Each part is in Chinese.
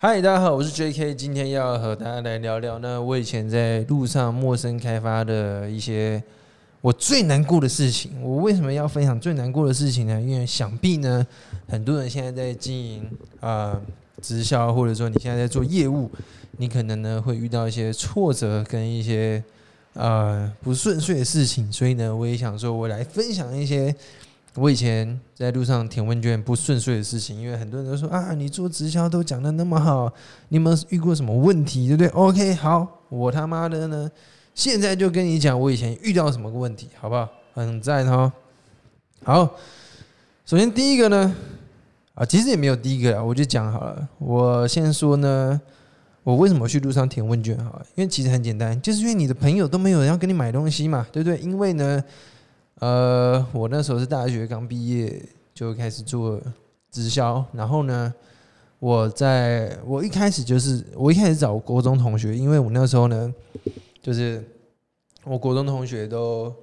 嗨，大家好，我是 J.K. 今天要和大家来聊聊呢，我以前在路上陌生开发的一些我最难过的事情。我为什么要分享最难过的事情呢？因为想必呢，很多人现在在经营啊、直销，或者说你现在在做业务，你可能呢会遇到一些挫折跟一些呃不顺遂的事情。所以呢，我也想说，我来分享一些我以前在路上填问卷不顺遂的事情，因为很多人都说啊，你做直销都讲的那么好，你有没有遇过什么问题，对不对？OK，好，我他妈的呢，现在就跟你讲我以前遇到什么问题，好不好？很赞哦。好，首先第一个呢，啊，其实也没有第一个啊，我就讲好了。我先说呢，我为什么去路上填问卷好了？因为其实很简单，就是因为你的朋友都没有人要跟你买东西嘛，对不对？因为呢。呃，我那时候是大学刚毕业就开始做直销，然后呢，我在我一开始就是我一开始找国中同学，因为我那时候呢，就是我国中同学都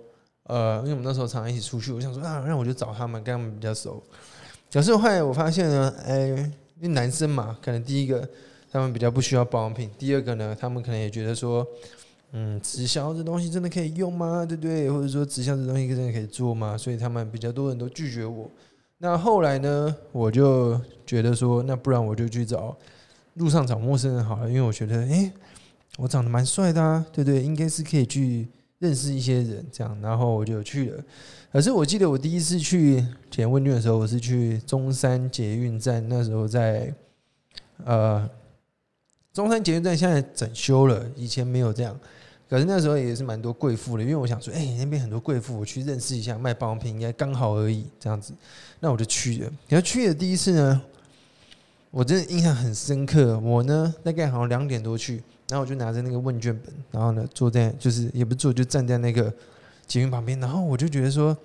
呃，因为我们那时候常常一起出去，我想说啊，那我就找他们，跟他们比较熟。可是后来我发现呢，哎，因为男生嘛，可能第一个他们比较不需要保养品，第二个呢，他们可能也觉得说。嗯，直销这东西真的可以用吗？对不对？或者说直销这东西真的可以做吗？所以他们比较多人都拒绝我。那后来呢，我就觉得说，那不然我就去找路上找陌生人好了，因为我觉得，诶，我长得蛮帅的啊，对不对？应该是可以去认识一些人这样。然后我就去了。可是我记得我第一次去填问卷的时候，我是去中山捷运站，那时候在呃中山捷运站现在整修了，以前没有这样。可是那时候也是蛮多贵妇的，因为我想说，哎、那边很多贵妇，我去认识一下，卖保养品应该刚好而已，这样子，那我就去了。然后去了第一次呢，我真的印象很深刻。我呢，大概好像两点多去，然后我就拿着那个问卷本，然后呢，坐在就是也不坐，就站在那个捷运旁边，然后我就觉得说，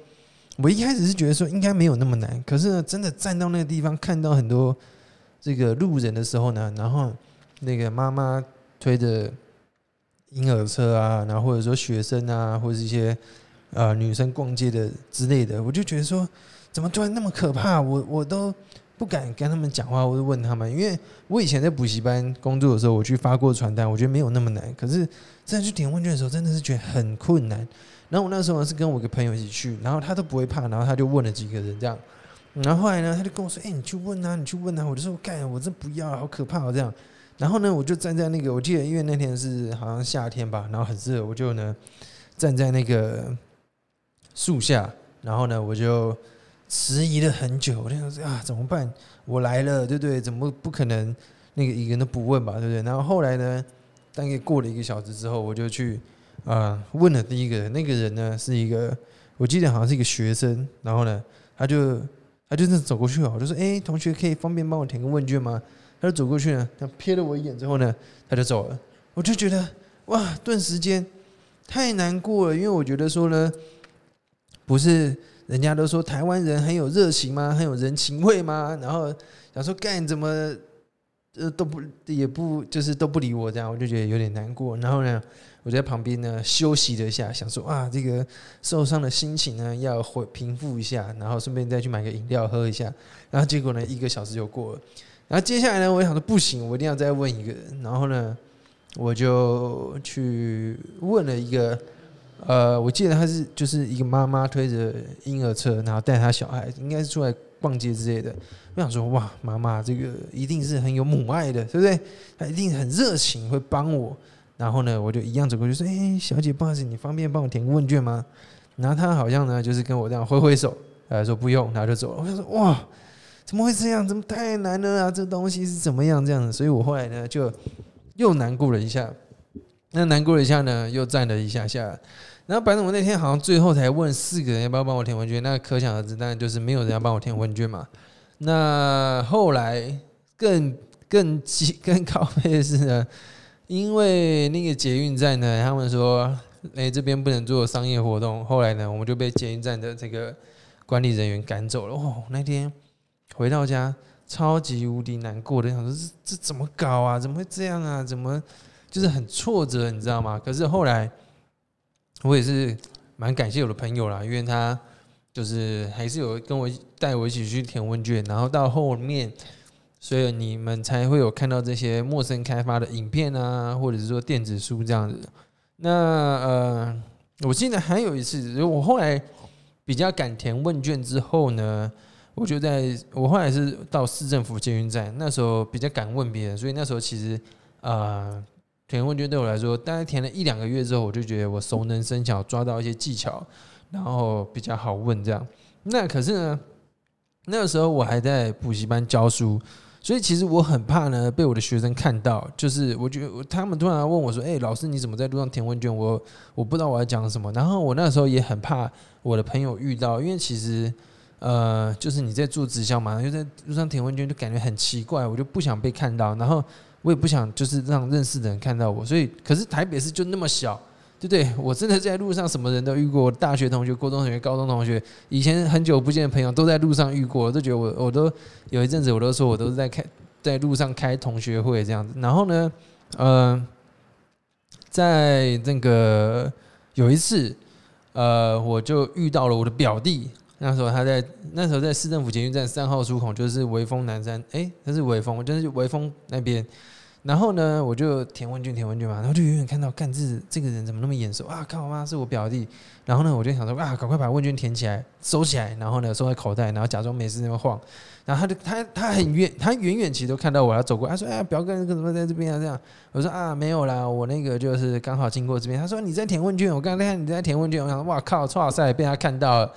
我一开始是觉得说应该没有那么难，可是呢，真的站到那个地方，看到很多这个路人的时候呢，然后那个妈妈推着。婴儿车啊，然后或者说学生啊，或者是一些呃女生逛街的之类的，我就觉得说，怎么突然那么可怕？我我都不敢跟他们讲话，或者问他们，因为我以前在补习班工作的时候，我去发过传单，我觉得没有那么难。可是真的去填问卷的时候，真的是觉得很困难。然后我那时候是跟我一个朋友一起去，然后他都不会怕，然后他就问了几个人这样，然后后来呢，他就跟我说：“哎、你去问啊，你去问啊。”我就说：“干，我真不要，好可怕哦，这样。”然后呢，我就站在那个，我记得因为那天是好像夏天吧，然后很热，我就呢站在那个树下，然后呢我就迟疑了很久，我就想说啊怎么办？我来了，对不对？怎么不可能那个一个人都不问吧，对不对？然后后来呢，大概过了一个小时之后，我就去啊、问了第一个人，那个人呢是一个，我记得好像是一个学生，然后呢他就他就是走过去了，我就说哎同学可以方便帮我填个问卷吗？他就走过去呢，他瞥了我一眼之后呢，他就走了。我就觉得哇，顿时间太难过了，因为我觉得说呢，不是人家都说台湾人很有热情吗？很有人情味吗？然后想说干怎么呃都不也不就是都不理我这样，我就觉得有点难过。然后呢，我在旁边呢休息了一下，想说啊，这个受伤的心情呢要回平复一下，然后顺便再去买个饮料喝一下。然后结果呢，一个小时就过了。然后接下来呢，我想说不行，我一定要再问一个人。然后呢，我就去问了一个，呃，我记得他是就是一个妈妈推着婴儿车，然后带他小孩，应该是出来逛街之类的。我想说，哇，妈妈这个一定是很有母爱的，对不对？她一定很热情，会帮我。然后呢，我就一样走过去说：“哎、小姐，不好意思，你方便帮我填个问卷吗？”然后她好像呢，就是跟我这样挥挥手，呃，说不用，然后就走了。我想说，哇，怎么会这样？怎么太难了啊？这东西是怎么样这样子？所以我后来呢，就又难过了一下。那难过了一下呢，又站了一下下。然后反正我那天好像最后才问四个人要不要帮我填问卷，那可想而知，当然就是没有人要帮我填问卷嘛。那后来更更急更高配的是呢，因为那个捷运站呢，他们说，哎，这边不能做商业活动。后来呢，我们就被捷运站的这个管理人员赶走了。哦，那天回到家，超级无敌难过的，想说这这怎么搞啊？怎么会这样啊？怎么就是很挫折，你知道吗？可是后来我也是蛮感谢我的朋友啦，因为他就是还是有跟我带我一起去填问卷，然后到后面。所以你们才会有看到这些陌生开发的影片啊，或者是说电子书这样子。那呃，我记得还有一次，我后来比较敢填问卷之后呢，我就在我后来是到市政府捷运站，那时候比较敢问别人，所以那时候其实呃，填问卷对我来说，大概填了一两个月之后，我就觉得我熟能生巧，抓到一些技巧，然后比较好问这样。那可是呢，那个时候我还在补习班教书。所以其实我很怕呢，被我的学生看到。就是我觉得他们突然问我说：“哎，老师你怎么在路上填问卷？”我我不知道我要讲什么。然后我那时候也很怕我的朋友遇到，因为其实呃，就是你在做直销嘛，就在路上填问卷，就感觉很奇怪。我就不想被看到，然后我也不想就是让认识的人看到我。所以，可是台北市就那么小。对不对？我真的在路上什么人都遇过，大学同学、高中同学、高中同学，以前很久不见的朋友都在路上遇过，我都觉得我我都有一阵子我都说我都是在开在路上开同学会这样子。然后呢，呃，在那个有一次，呃，我就遇到了我的表弟，那时候他在那时候在市政府捷运站三号出口，就是威风南山，哎，他是威风，就是威风那边。然后呢，我就填问卷，填问卷嘛，然后就远远看到，干这这个人怎么那么眼熟啊？靠妈，是我表弟。然后呢，我就想说啊，赶快把问卷填起来，收起来，然后呢，收在口袋，然后假装没事那么晃。然后他就他他很远，他远远其实都看到我要走过，他说哎，表哥你怎么在这边啊？这样，我说啊，没有啦，我那个就是刚好经过这边。他说你在填问卷，我刚才看你在填问卷，我想哇靠，哇塞，被他看到了。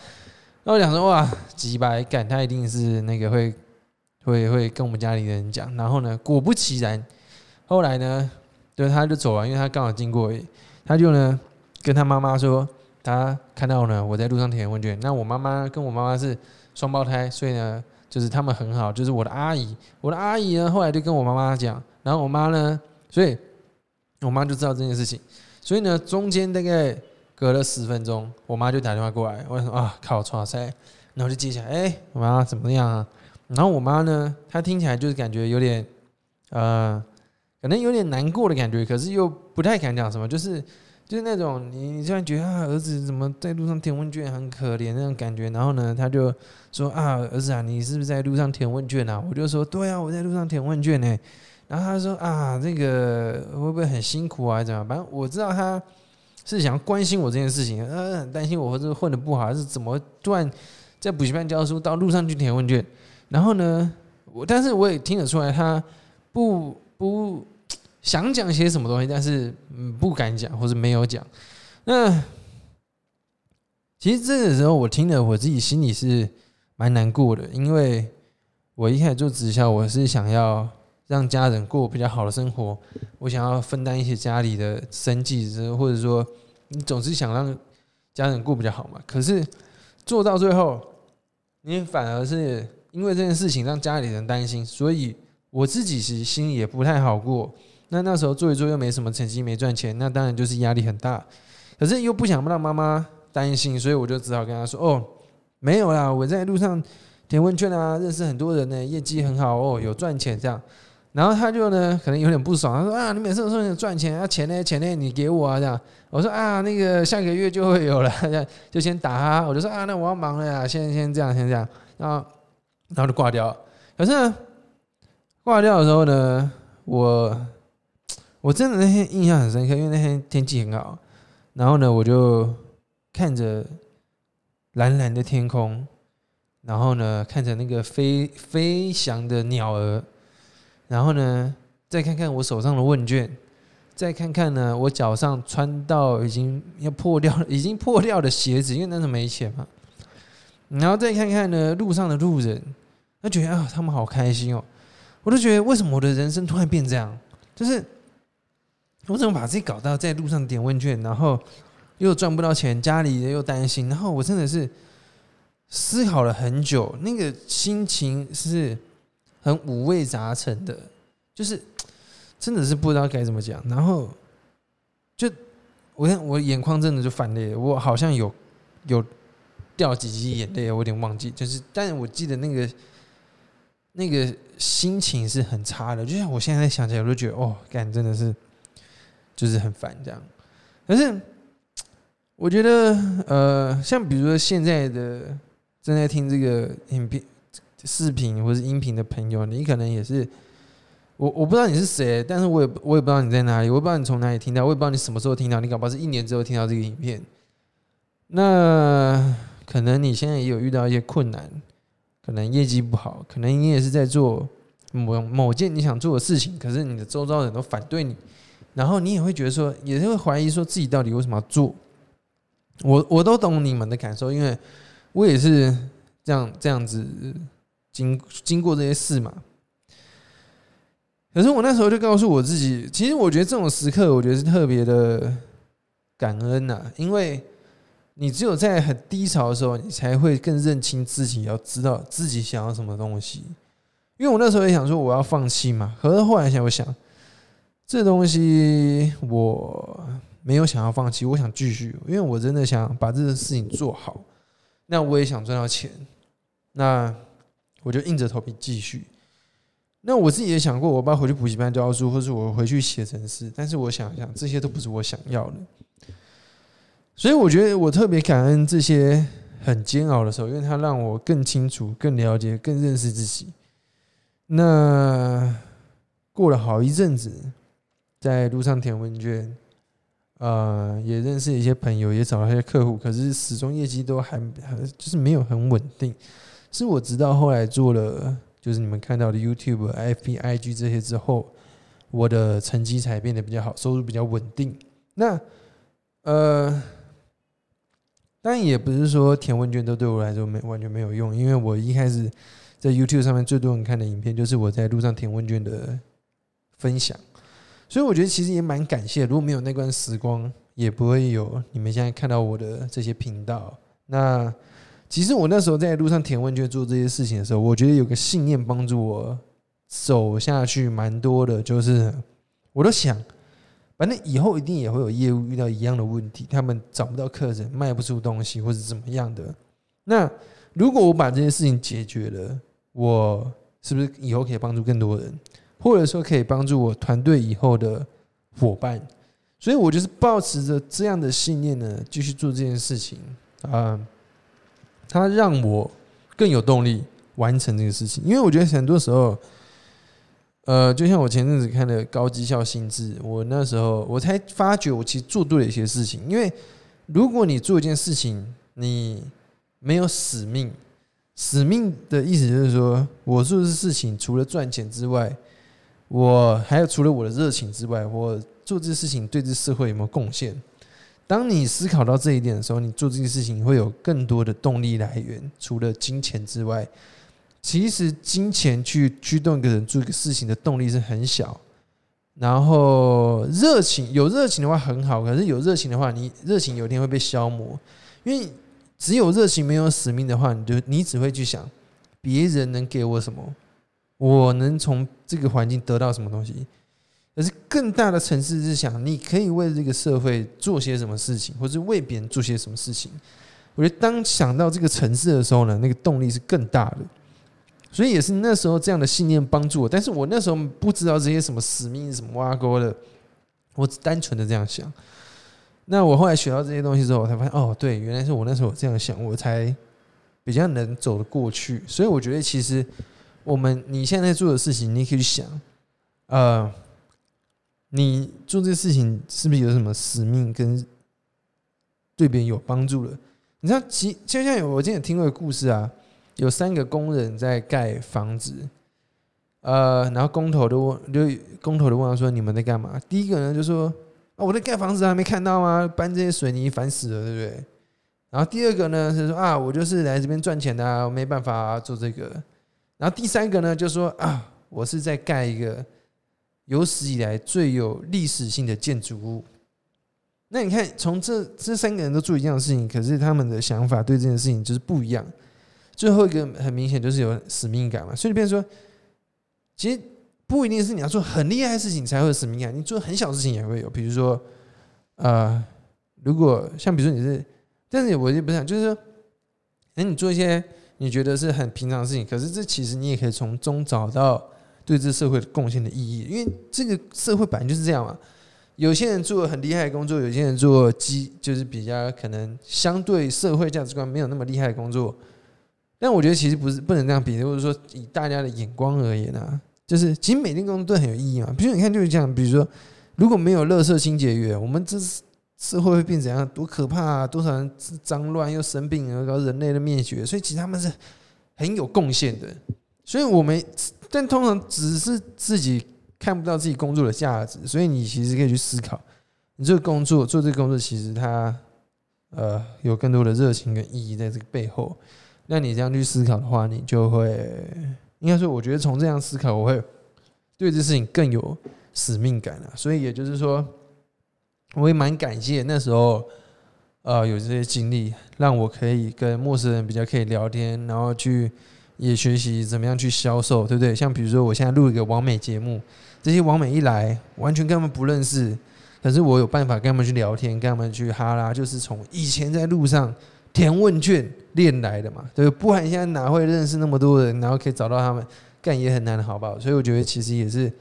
那我想说哇，几百干，他一定是那个会会会跟我们家里的人讲。然后呢，果不其然。后来呢，对，他就走了，因为他刚好经过，他就呢跟他妈妈说，他看到呢我在路上填问卷。那我妈妈跟我妈妈是双胞胎，所以呢就是他们很好，就是我的阿姨，我的阿姨呢后来就跟我妈妈讲，然后我妈呢，所以我妈就知道这件事情，所以呢中间大概隔了十分钟，我妈就打电话过来，我说啊靠，错塞，然后就接起来，哎，我妈怎么样啊？然后我妈呢，她听起来就是感觉有点呃。可能有点难过的感觉，可是又不太敢讲什么，就是就是那种你你突然觉得啊，儿子怎么在路上填问卷很可怜那种感觉。然后呢，他就说啊，儿子啊，你是不是在路上填问卷啊？我就说对啊，我在路上填问卷呢。然后他说啊，这个会不会很辛苦啊？怎么？反正我知道他是想要关心我这件事情，呃，很担心我或者混的不好，还是怎么突然在补习班教书到路上去填问卷？然后呢，我但是我也听得出来，他不不。想讲些什么东西，但是不敢讲或者没有讲。那其实这个时候我听了，我自己心里是蛮难过的，因为我一开始做直销，我是想要让家人过比较好的生活，我想要分担一些家里的生计，或者说你总是想让家人过比较好嘛。可是做到最后，你反而是因为这件事情让家里人担心，所以我自己其实心里也不太好过。那那时候做一做又没什么成绩，没赚钱，那当然就是压力很大。可是又不想让妈妈担心，所以我就只好跟她说：“哦，没有啦，我在路上填问卷啊，认识很多人呢，业绩很好哦，有赚钱这样。”然后他就呢，可能有点不爽，他说：“啊，你每次都说你赚钱，啊钱呢？钱呢？你给我啊这样。”我说：“啊，那个下个月就会有了，这样就先打哈。”我就说：“啊，那我要忙了呀，先先这样，先这样。”然后然后就挂掉。可是呢，挂掉的时候呢，我。我真的那天印象很深刻，因为那天天气很好，然后呢，我就看着蓝蓝的天空，然后呢，看着那个飞飞翔的鸟儿，然后呢，再看看我手上的问卷，再看看呢，我脚上穿到已经要破掉、已经破掉的鞋子，因为那时候没钱嘛，然后再看看呢，路上的路人，他觉得啊，他们好开心哦，我都觉得为什么我的人生突然变这样，就是。我怎么把自己搞到在路上点问卷，然后又赚不到钱，家里人又担心，然后我真的是思考了很久，那个心情是很五味杂陈的。就是真的是不知道该怎么讲。然后就我看我眼眶真的就泛泪，我好像有有掉几滴眼泪，我有点忘记。就是，但是我记得那个那个心情是很差的，就像我现在想起来，我就觉得哦，干真的是就是很烦这样。可是我觉得，呃，像比如说现在的正在听这个影片、视频或者音频的朋友，你可能也是我，我不知道你是谁，但是我也我也不知道你在哪里，我也不知道你从哪里听到，我也不知道你什么时候听到，你搞不好是一年之后听到这个影片。那可能你现在也有遇到一些困难，可能业绩不好，可能你也是在做某某件你想做的事情，可是你的周遭人都反对你，然后你也会觉得说，也是会怀疑说自己到底为什么要做。我我都懂你们的感受，因为我也是这样这样子经经过这些事嘛。可是我那时候就告诉我自己，其实我觉得这种时刻，我觉得是特别的感恩呐，因为你只有在很低潮的时候，你才会更认清自己，要知道自己想要什么东西。因为我那时候也想说我要放弃嘛，可是后来想，我想这东西我。没有想要放弃，我想继续，因为我真的想把这个事情做好。那我也想赚到钱，那我就硬着头皮继续。那我自己也想过，我爸回去补习班教书，或是我回去写程式，但是我想一想，这些都不是我想要的。所以我觉得我特别感恩这些很煎熬的时候，因为它让我更清楚、更了解、更认识自己。那过了好一阵子，在路上填问卷。呃，也认识一些朋友，也找了一些客户，可是始终业绩都还还就是没有很稳定。是我直到后来做了，就是你们看到的 YouTube、FB、IG 这些之后，我的成绩才变得比较好，收入比较稳定。那呃，当然也不是说填问卷都对我来说没完全没有用，因为我一开始在 YouTube 上面最多人看的影片，就是我在路上填问卷的分享。所以我觉得其实也蛮感谢，如果没有那段时光，也不会有你们现在看到我的这些频道。那其实我那时候在路上填问卷做这些事情的时候，我觉得有个信念帮助我走下去蛮多的，就是我都想，反正以后一定也会有业务遇到一样的问题，他们找不到客人，卖不出东西，或者怎么样的。那如果我把这些事情解决了，我是不是以后可以帮助更多人？或者说可以帮助我团队以后的伙伴，所以我就是保持着这样的信念呢，继续做这件事情啊。它让我更有动力完成这个事情，因为我觉得很多时候，呃，就像我前阵子看的高绩效心智，我那时候我才发觉我其实做对了一些事情。因为如果你做一件事情，你没有使命，使命的意思就是说，我做的事情除了赚钱之外。我还有除了我的热情之外，我做这事情对这社会有没有贡献？当你思考到这一点的时候，你做这件事情会有更多的动力来源。除了金钱之外，其实金钱去驱动一个人做一个事情的动力是很小。然后热情有热情的话很好，可是有热情的话，你热情有一天会被消磨。因为只有热情没有使命的话，你就你只会去想别人能给我什么。我能从这个环境得到什么东西？可是更大的层次是想，你可以为这个社会做些什么事情，或者为别人做些什么事情。我觉得当想到这个层次的时候呢，那个动力是更大的。所以也是那时候这样的信念帮助我。但是我那时候不知道这些什么使命、什么挖沟的，我只单纯的这样想。那我后来学到这些东西之后，我才发现，哦，对，原来是我那时候这样想，我才比较能走得过去。所以我觉得其实。我们你现在做的事情，你可以去想，呃，你做这事情是不是有什么使命跟对别人有帮助了？你知道，其就像有我之前听过一个故事啊，有三个工人在盖房子，呃，然后工头都问，就工头都问他说：“你们在干嘛？”第一个人就说：“啊，我在盖房子，还没看到吗？搬这些水泥，烦死了，对不对？”然后第二个呢是说：“啊，我就是来这边赚钱的，我没办法做这个。”然后第三个呢，就说啊，我是在盖一个有史以来最有历史性的建筑物。那你看，从这这三个人都做一样的事情，可是他们的想法对这件事情就是不一样。最后一个很明显就是有使命感嘛，所以变说，其实不一定是你要做很厉害的事情才会有使命感，你做很小的事情也会有。比如说，呃，如果像比如说你是，但是我就不想，就是说，哎，你做一些你觉得是很平常的事情，可是这其实你也可以从中找到对这社会的贡献的意义，因为这个社会本来就是这样嘛。有些人做很厉害的工作，有些人做基就是比较可能相对社会价值观没有那么厉害的工作。但我觉得其实不是不能这样比，或者说以大家的眼光而言啊，就是其实每件工作都很有意义嘛。比如你看就是这样，比如说如果没有垃圾清洁员，我们这社会会变怎样？多可怕啊！多少人脏乱又生病，然后人类的灭绝。所以其实他们是很有贡献的。所以我们但通常只是自己。看不到自己工作的价值，所以你其实可以去思考，你这个工作做这个工作，其实它呃有更多的热情跟意义在这个背后。那你这样去思考的话，你就会应该说，我觉得从这样思考，我会对这事情更有使命感啊。所以也就是说，我也蛮感谢那时候呃有这些经历，让我可以跟陌生人比较可以聊天，然后去也学习怎么样去销售，对不对？像比如说我现在录一个完美节目。这些网美一来，完全跟他们不认识，可是我有办法跟他们去聊天，跟他们去哈拉，就是从以前在路上填问卷练来的嘛。对，不然现在哪会认识那么多人，然后可以找到他们，干也很难，好不好？所以我觉得其实也是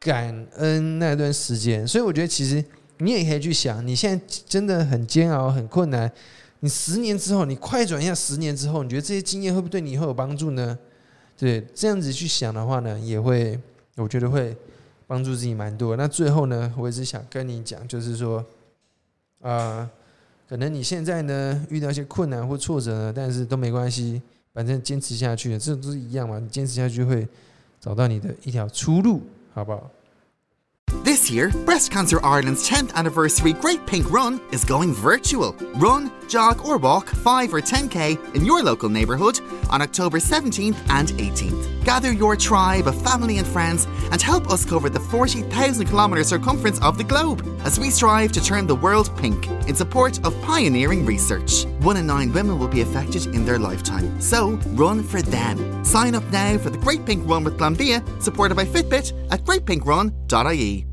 感恩那段时间。所以我觉得其实你也可以去想，你现在真的很煎熬、很困难，你十年之后，你快转一下，十年之后，你觉得这些经验会不会对你以后有帮助呢？对，这样子去想的话呢，也会。我觉得会帮助自己蛮多。那最后呢，我也是想跟你讲，就是说，啊，可能你现在呢遇到一些困难或挫折呢，但是都没关系，反正坚持下去，这都是一样嘛。你坚持下去会找到你的一条出路，好不好？This year, Breast Cancer Ireland's 10th anniversary Great Pink Run is going virtual. Run, jog, or walk 5 or 10k in your local neighbourhood on October 17th and 18th. Gather your tribe of family and friends and help us cover the 40,000 kilometre circumference of the globe as we strive to turn the world pink in support of pioneering research. One in nine women will be affected in their lifetime, so run for them. Sign up now for the Great Pink Run with Glambia, supported by Fitbit at greatpinkrun.ie.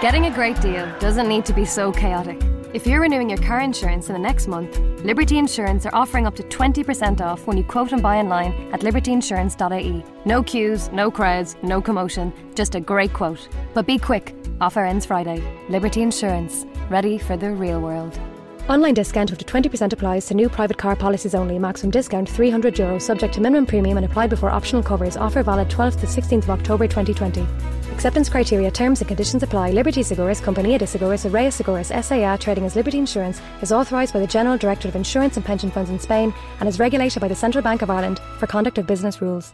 Getting a great deal doesn't need to be so chaotic. If you're renewing your car insurance in the next month, Liberty Insurance are offering up to 20% off when you quote and buy online at libertyinsurance.ie. No queues, no crowds, no commotion, just a great quote. But be quick, offer ends Friday. Liberty Insurance, ready for the real world. Online discount up to 20% applies to new private car policies only. Maximum discount €300, Euro, subject to minimum premium and applied before optional covers. Offer valid 12th to 16th of October 2020. Acceptance criteria, terms and conditions apply. Liberty Seguros, Compañía de Seguros, Araya Seguros, SAA, trading as Liberty Insurance, is authorised by the General Director of Insurance and Pension Funds in Spain and is regulated by the Central Bank of Ireland for conduct of business rules.